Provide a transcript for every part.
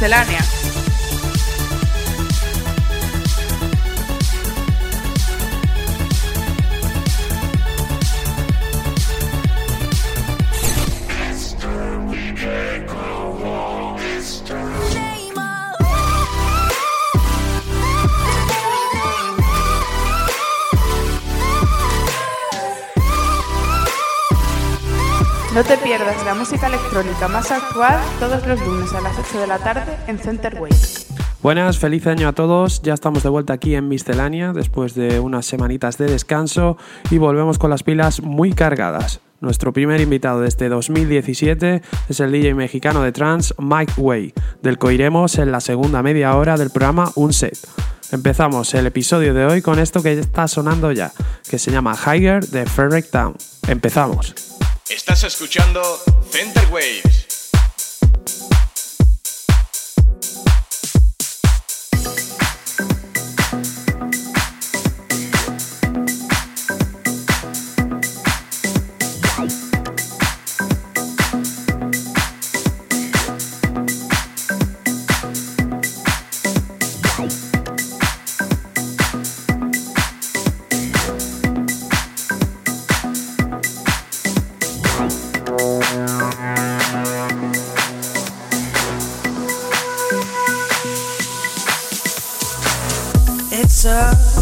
Miscelánea. La música electrónica más actual todos los lunes a las 8 de la tarde en Center Waves. Buenas, feliz año a todos. Ya estamos de vuelta aquí en Miscelánea después de unas semanitas de descanso y volvemos con las pilas muy cargadas. Nuestro primer invitado de este 2017 es el DJ mexicano de trance Mike Way, del que oiremos en la segunda media hora del programa Un Set. Empezamos el episodio de hoy con esto que está sonando ya, que se llama Higher de Frederick Town. Empezamos. Estás escuchando Center Waves.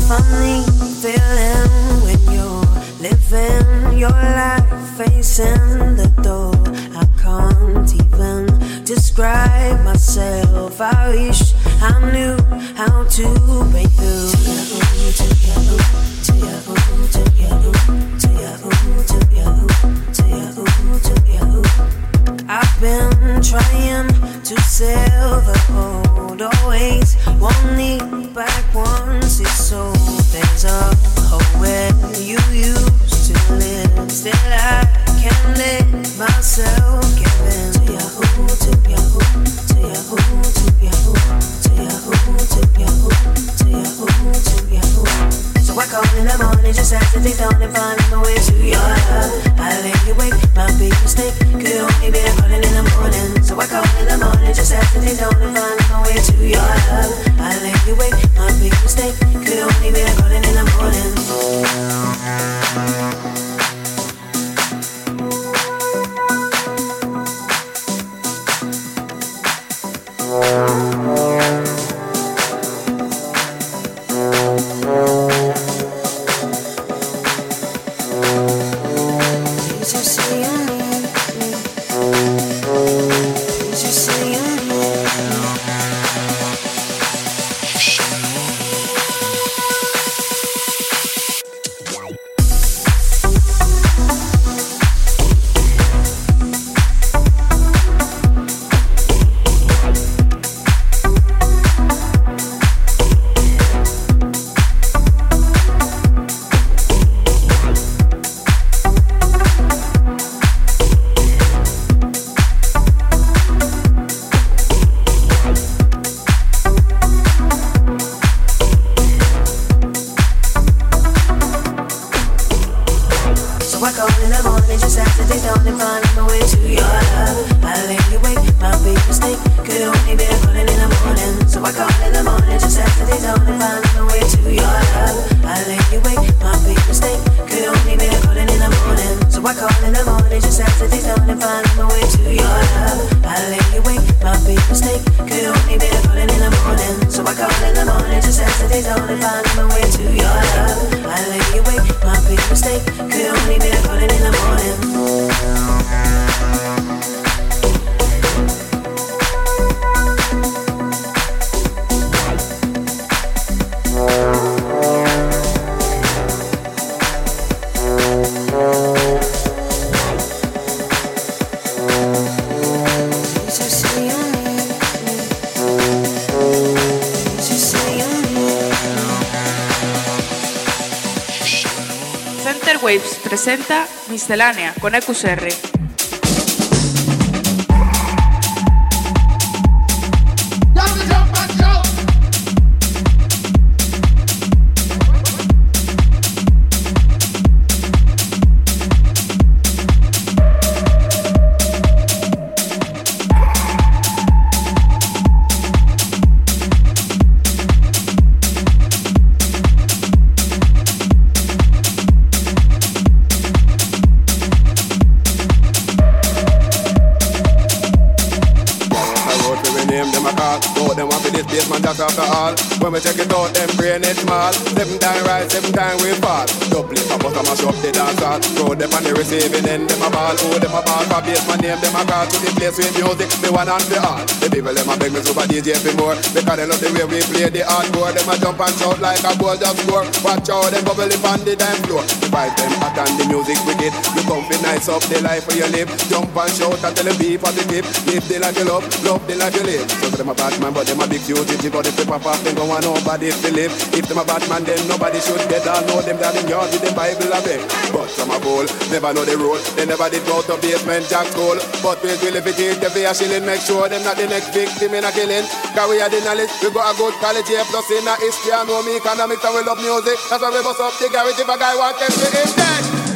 funny feeling when you're living your life facing the door. I can't even describe myself. I wish I knew how to break through. To Yahoo, to Yahoo, to Yahoo, to Yahoo, to Yahoo, to Yahoo, to Yahoo, to Yahoo. I've been trying to sell the old, always won't need back one myself. Morning just after they done and finding my way to your love. I lay awake, my big mistake could only be calling in the morning. So I call in the morning just after they done and finding my way to your love. I lay awake, my big mistake could only be calling in the morning. Miscelánea con After the all. When we check it out, them brain it small. Seven time rise, seven time we fall. Double it, I must have mash up the dance hall. Throw them on the receiving end, them a ball. Oh, them a ball for base, my name, them a call to the place with music. Me one and the all. The people them a beg me super DJ for more. Because they love the way we play the hardcore. Them a jump and shout like a ball just score. Watch out, them bubble up on the dance floor. The vibe them hot and the music wicked. You come be nice up the life where you live. Jump and shout and tell them be positive. Live the life you love, love the life you live. So them a bad man, but them a big duty. But if they pop off, them want nobody to live. If them a bad man, then nobody should get all know them that in yard with the Bible a beg. But some a fool, never know the rule. They never did go to basement jack school. But we will if it is the fair shilling, make sure them not the next victim in a killing. Cause we are the knowledge, we got a good college here, plus in a history I know me economics and we love music. That's why we bust up the garage if a guy want them to him dead.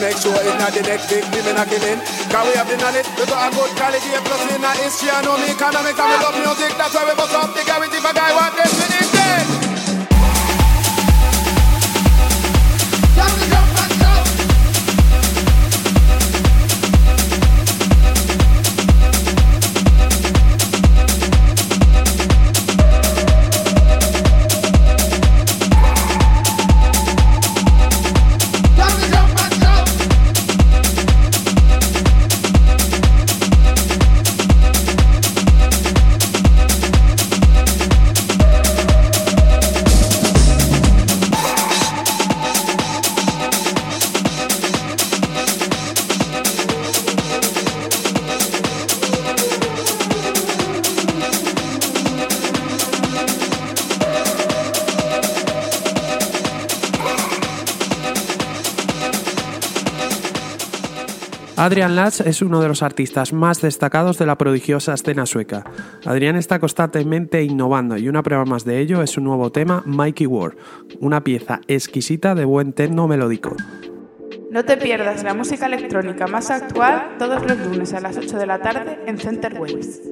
Make sure it's not the next victim in a killing. Cause we have the knowledge, we got a good quality, plus in a history, I know me economics, and we love music, that's why we bust up the garage if a guy want them to it dead. Adrian Latz es uno de los artistas más destacados de la prodigiosa escena sueca. Adrián está constantemente innovando y una prueba más de ello es su nuevo tema Mikey War, una pieza exquisita de buen techno melódico. No te pierdas la música electrónica más actual todos los lunes a las 8 de la tarde en Center Waves.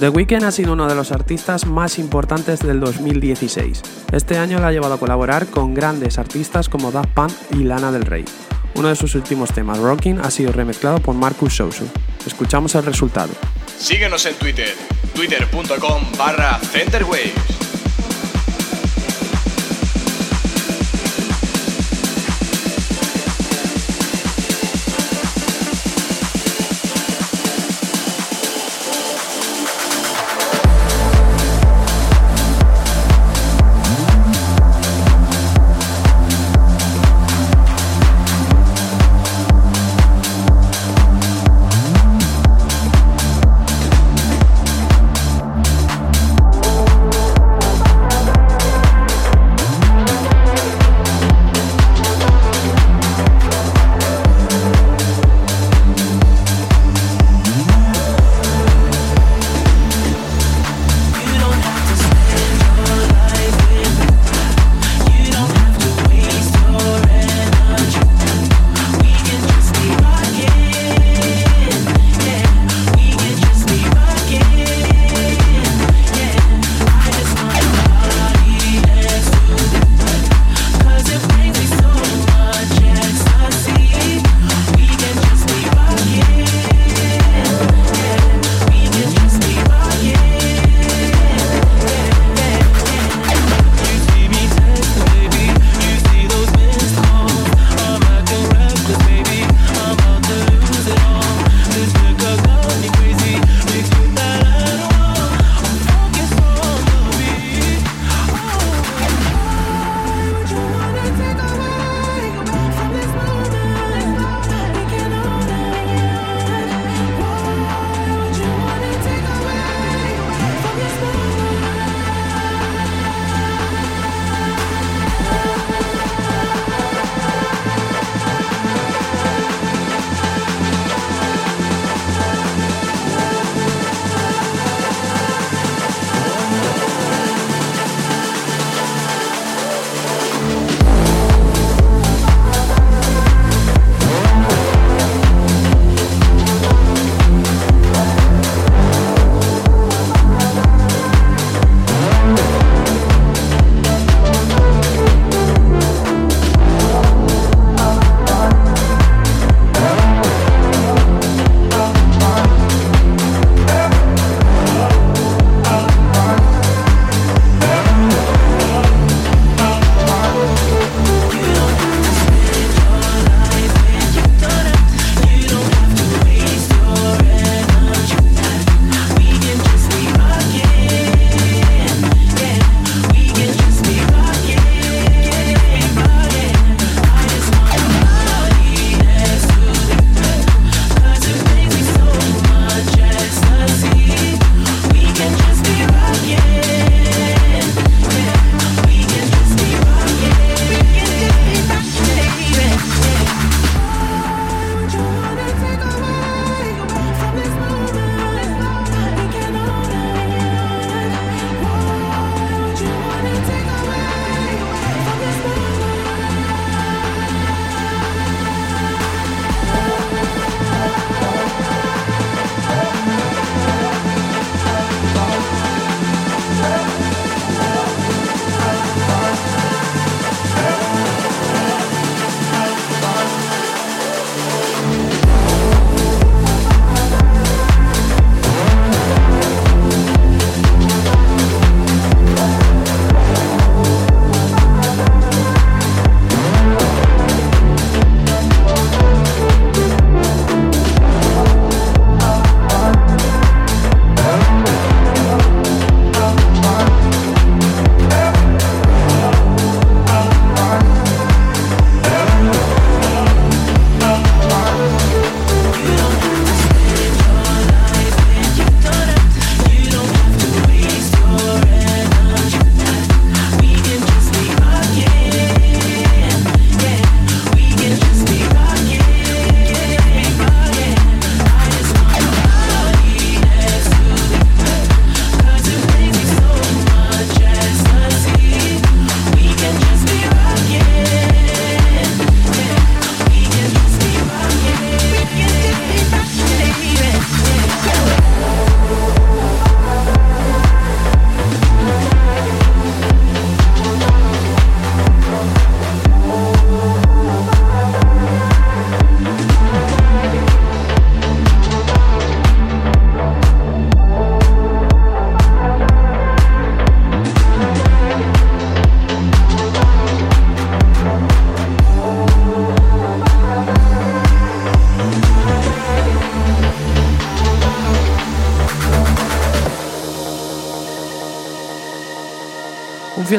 The Weeknd ha sido uno de los artistas más importantes del 2016. Este año le ha llevado a colaborar con grandes artistas como Daft Punk y Lana del Rey. Uno de sus últimos temas, Rocking, ha sido remezclado por Marcus Sousu. Escuchamos el resultado. Síguenos en Twitter, twitter.com barra.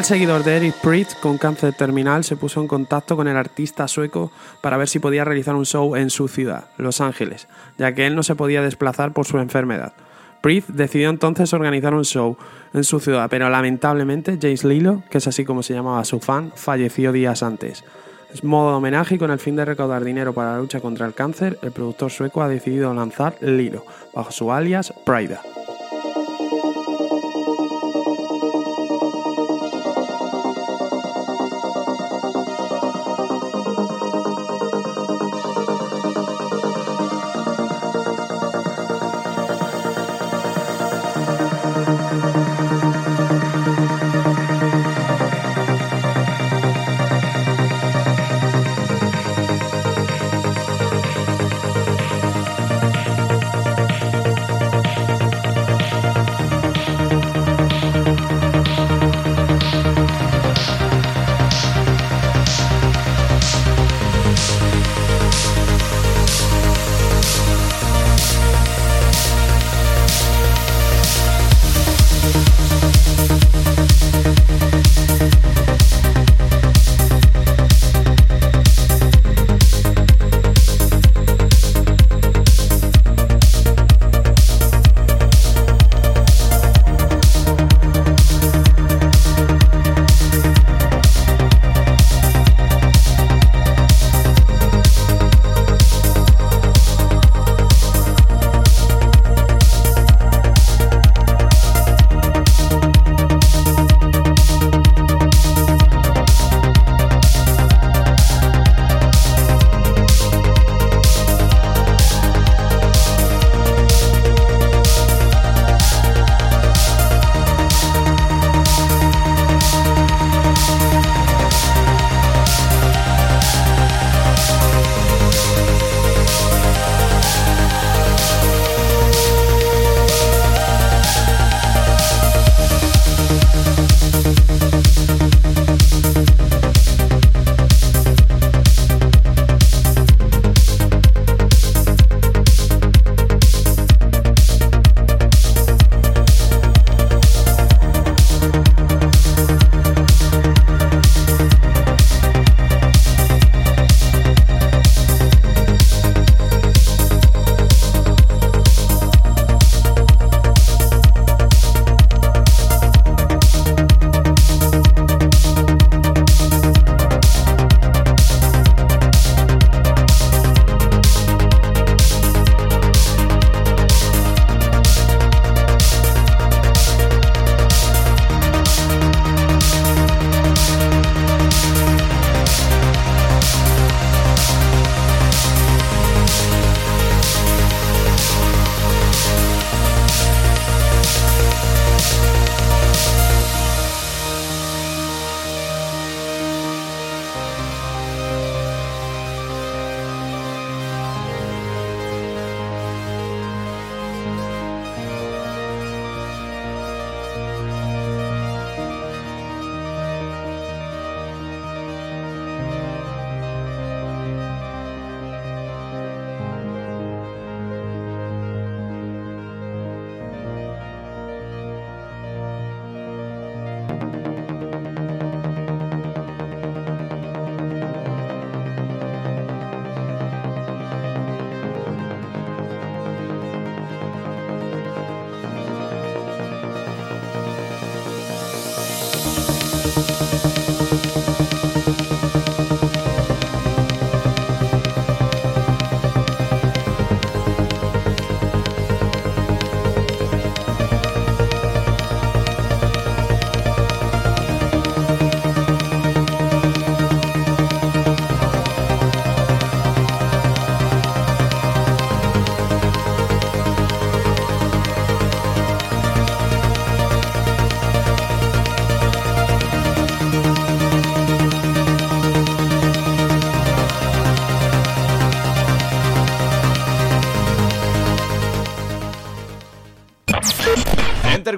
Fiel seguidor de Eric Priest con cáncer terminal se puso en contacto con el artista sueco para ver si podía realizar un show en su ciudad, Los Ángeles, ya que él no se podía desplazar por su enfermedad. Priest decidió entonces organizar un show en su ciudad, pero lamentablemente James Lilo, que es así como se llamaba su fan, falleció días antes. Es modo de homenaje y con el fin de recaudar dinero para la lucha contra el cáncer, el productor sueco ha decidido lanzar Lilo, bajo su alias Prida.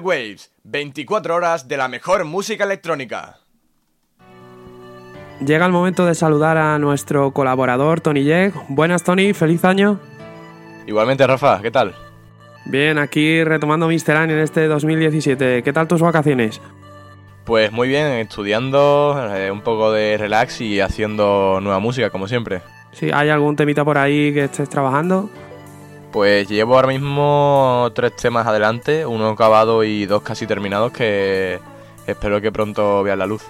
Waves, 24 horas de la mejor música electrónica. Llega el momento de saludar a nuestro colaborador Tony Yeg. Buenas Tony, feliz año. Igualmente Rafa, ¿qué tal? Bien, aquí retomando Mister en este 2017. ¿Qué tal tus vacaciones? Pues muy bien, estudiando, eh, un poco de relax y haciendo nueva música, como siempre. Sí, ¿Hay algún temita por ahí que estés trabajando? Pues llevo ahora mismo tres temas adelante, uno acabado y dos casi terminados que espero que pronto vean la luz.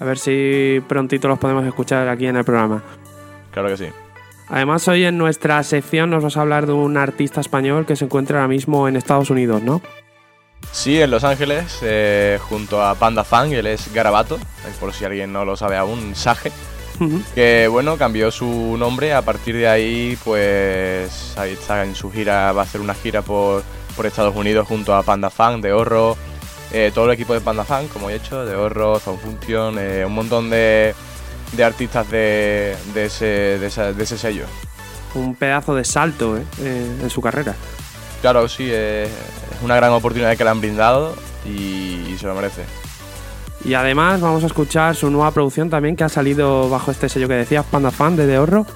A ver si prontito los podemos escuchar aquí en el programa. Claro que sí. Además, hoy en nuestra sección nos vas a hablar de un artista español que se encuentra ahora mismo en Estados Unidos, ¿no? Sí, en Los Ángeles, eh, junto a Panda Fang, él es Garabato, por si alguien no lo sabe aún, Sage, Que bueno, cambió su nombre, a partir de ahí pues ahí está en su gira, va a hacer una gira por, por Estados Unidos junto a Panda Fang, De Horro, eh, todo el equipo de Panda Fang, como he hecho, De Horro, Zone Function, eh, un montón de, de artistas de, de, ese, de, esa- de ese sello. Un pedazo de salto ¿eh? Eh, en su carrera. Claro, sí, es una gran oportunidad que le han brindado y- y se lo merece. Y además vamos a escuchar su nueva producción también que ha salido bajo este sello que decías, Panda Fan de Horro.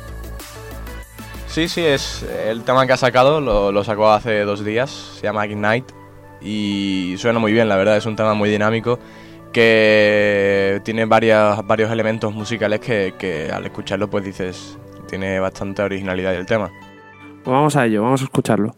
Sí, sí, es el tema que ha sacado, lo, lo sacó hace dos días, se llama Ignite y suena muy bien, la verdad, es un tema muy dinámico que tiene varias, varios elementos musicales que, que al escucharlo pues dices, tiene bastante originalidad el tema. Pues vamos a ello, vamos a escucharlo.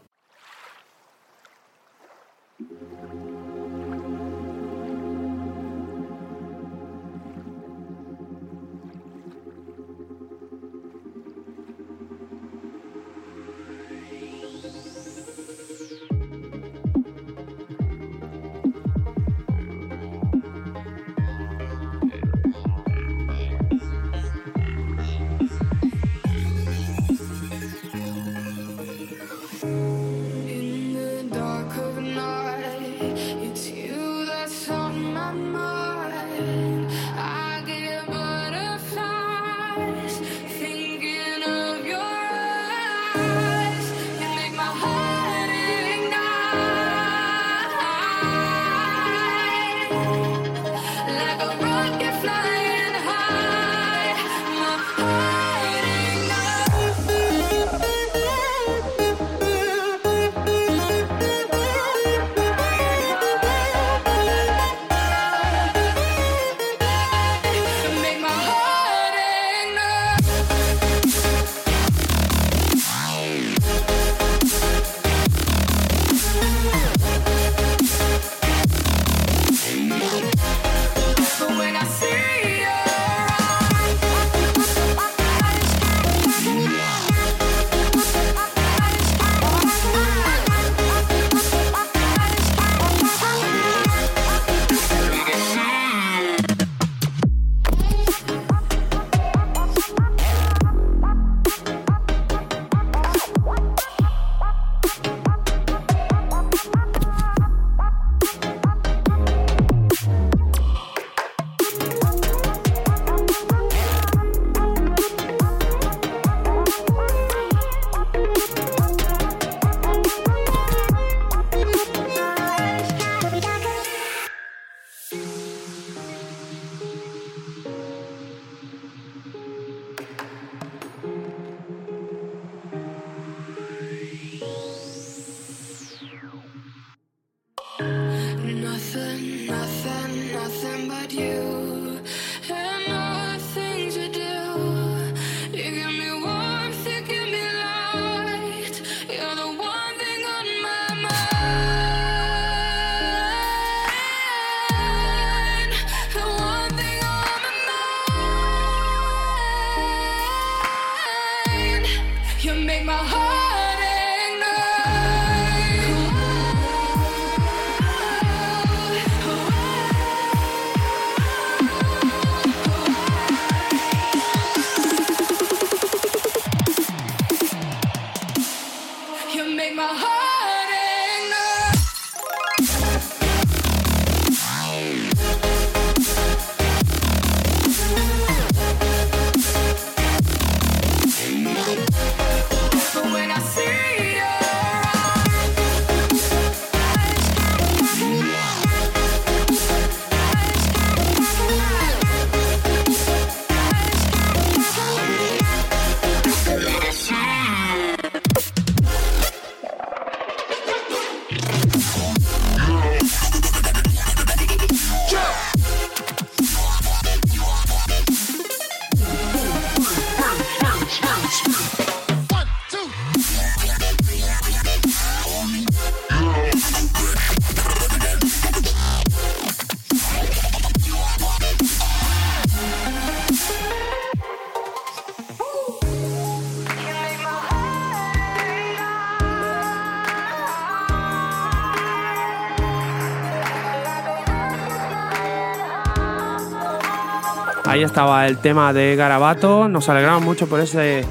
Ahí estaba el tema de Garabato. Nos alegramos mucho por ese,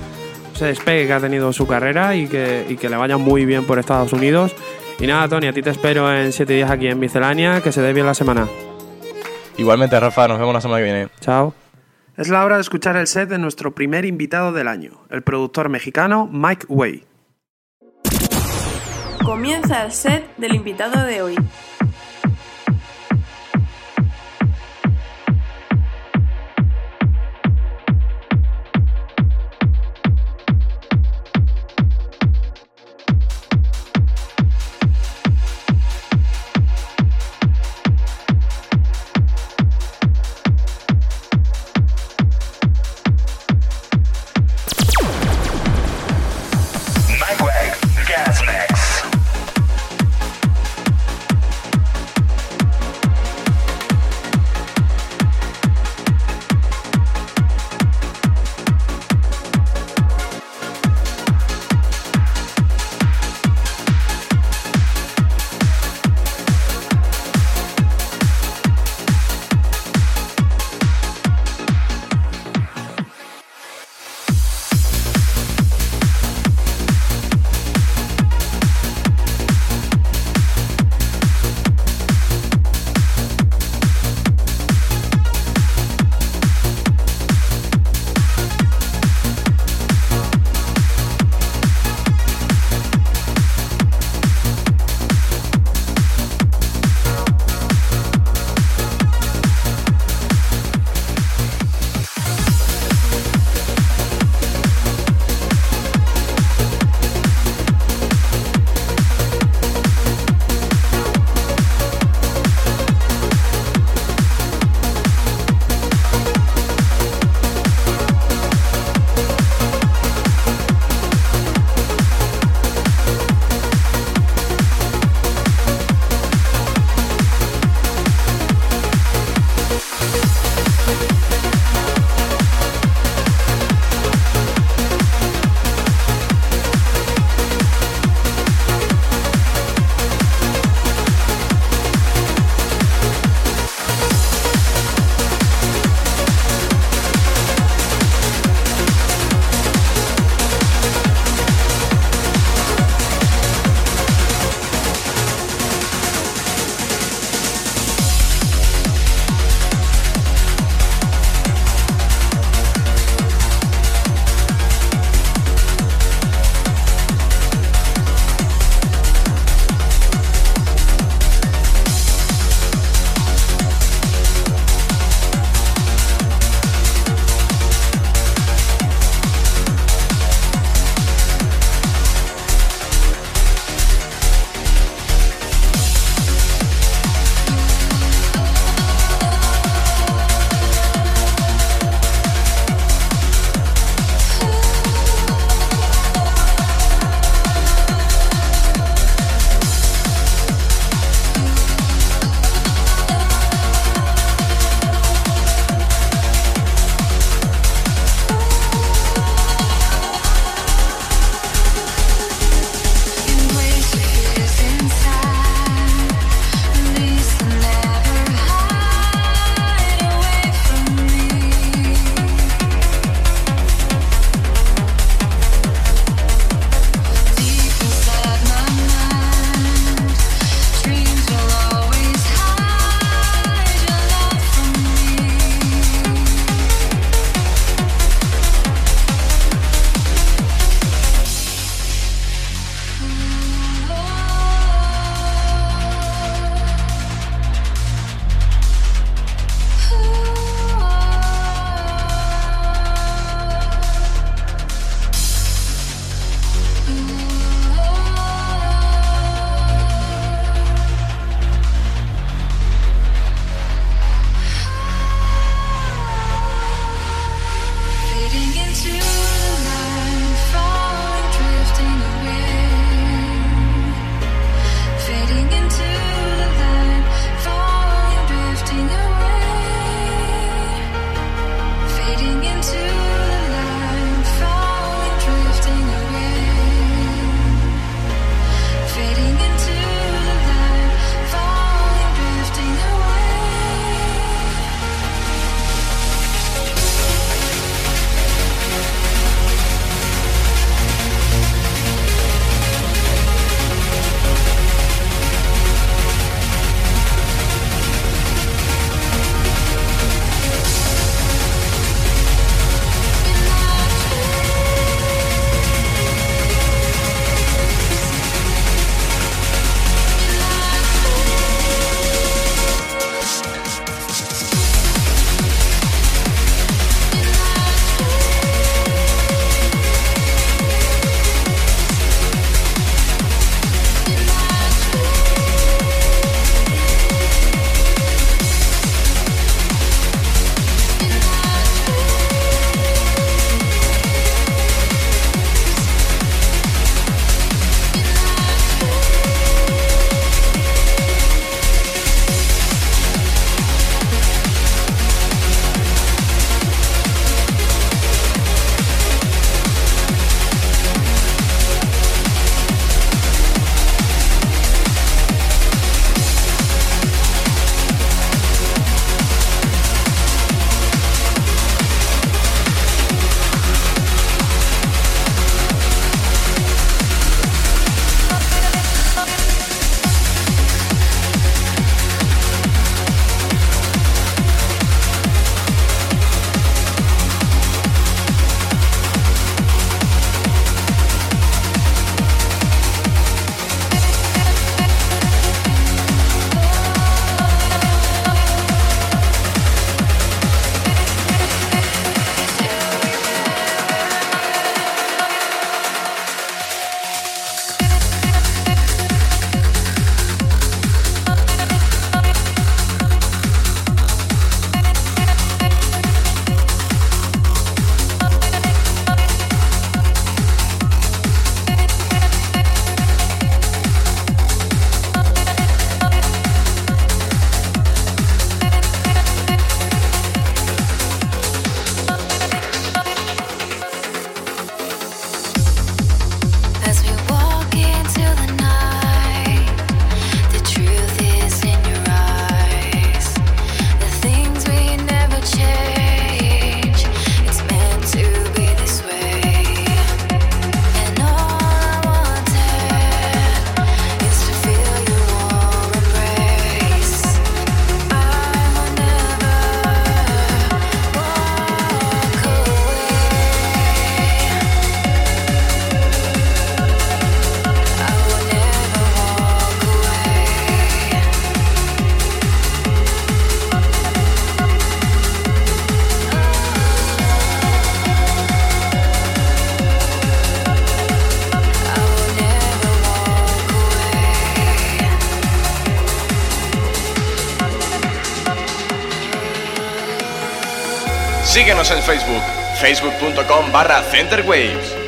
ese despegue que ha tenido su carrera y que, y que le vaya muy bien por Estados Unidos. Y nada, Tony, a ti te espero en 7 días aquí en Miscelánea. Que se dé bien la semana. Igualmente, Rafa, nos vemos la semana que viene. Chao. Es la hora de escuchar el set de nuestro primer invitado del año, el productor mexicano Mike Way. Comienza el set del invitado de hoy. Síguenos en Facebook, facebook.com barra centerwaves.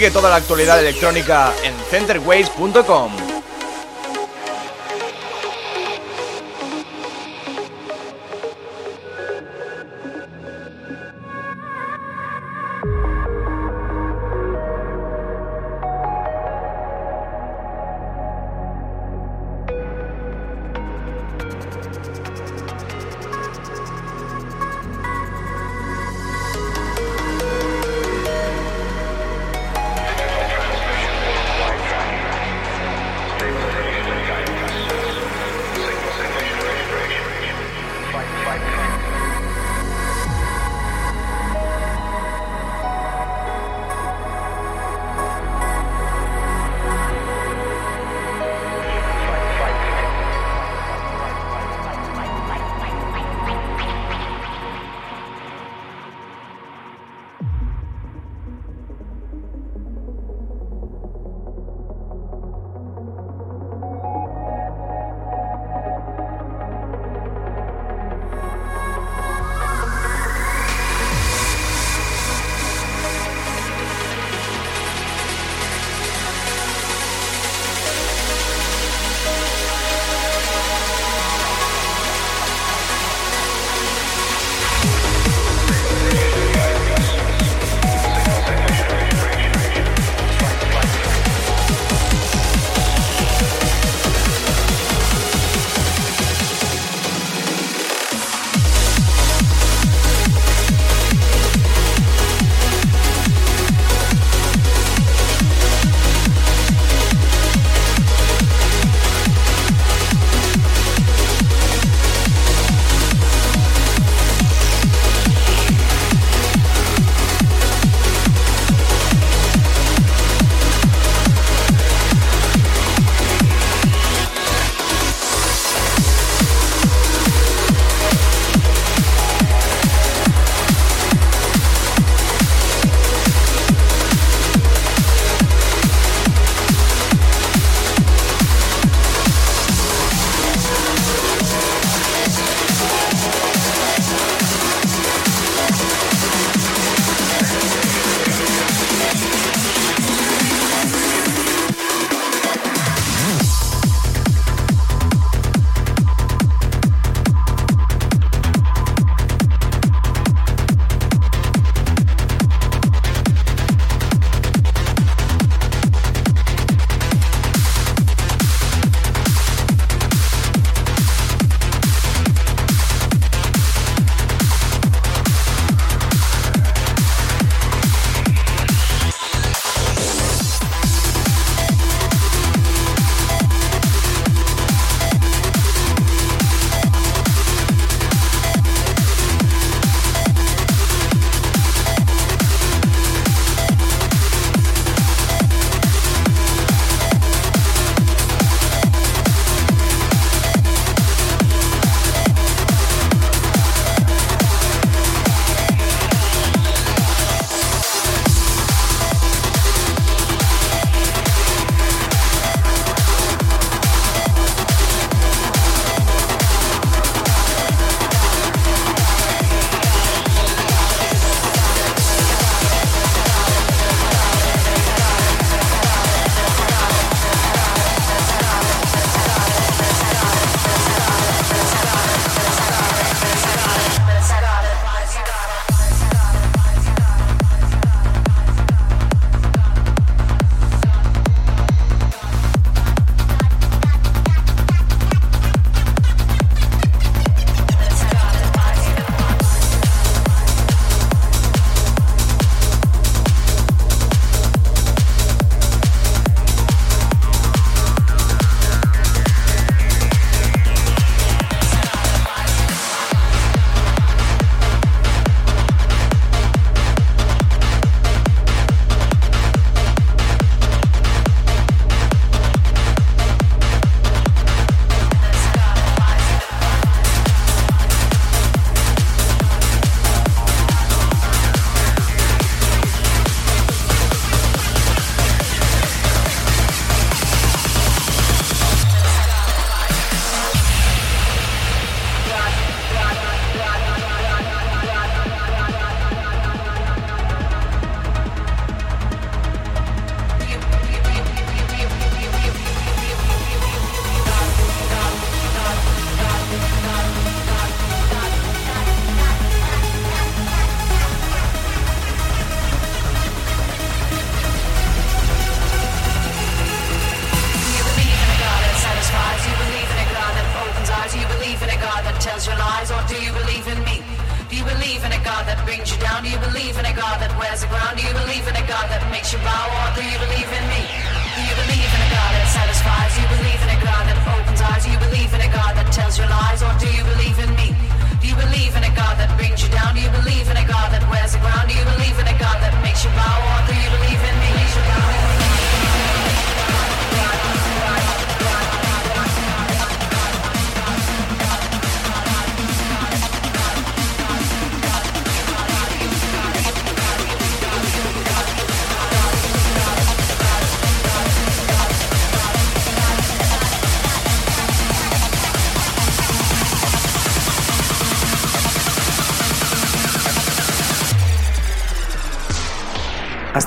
Sigue toda la actualidad electrónica en centerways.com.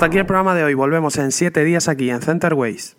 Hasta aquí el programa de hoy. Volvemos en 7 días aquí en Centerways.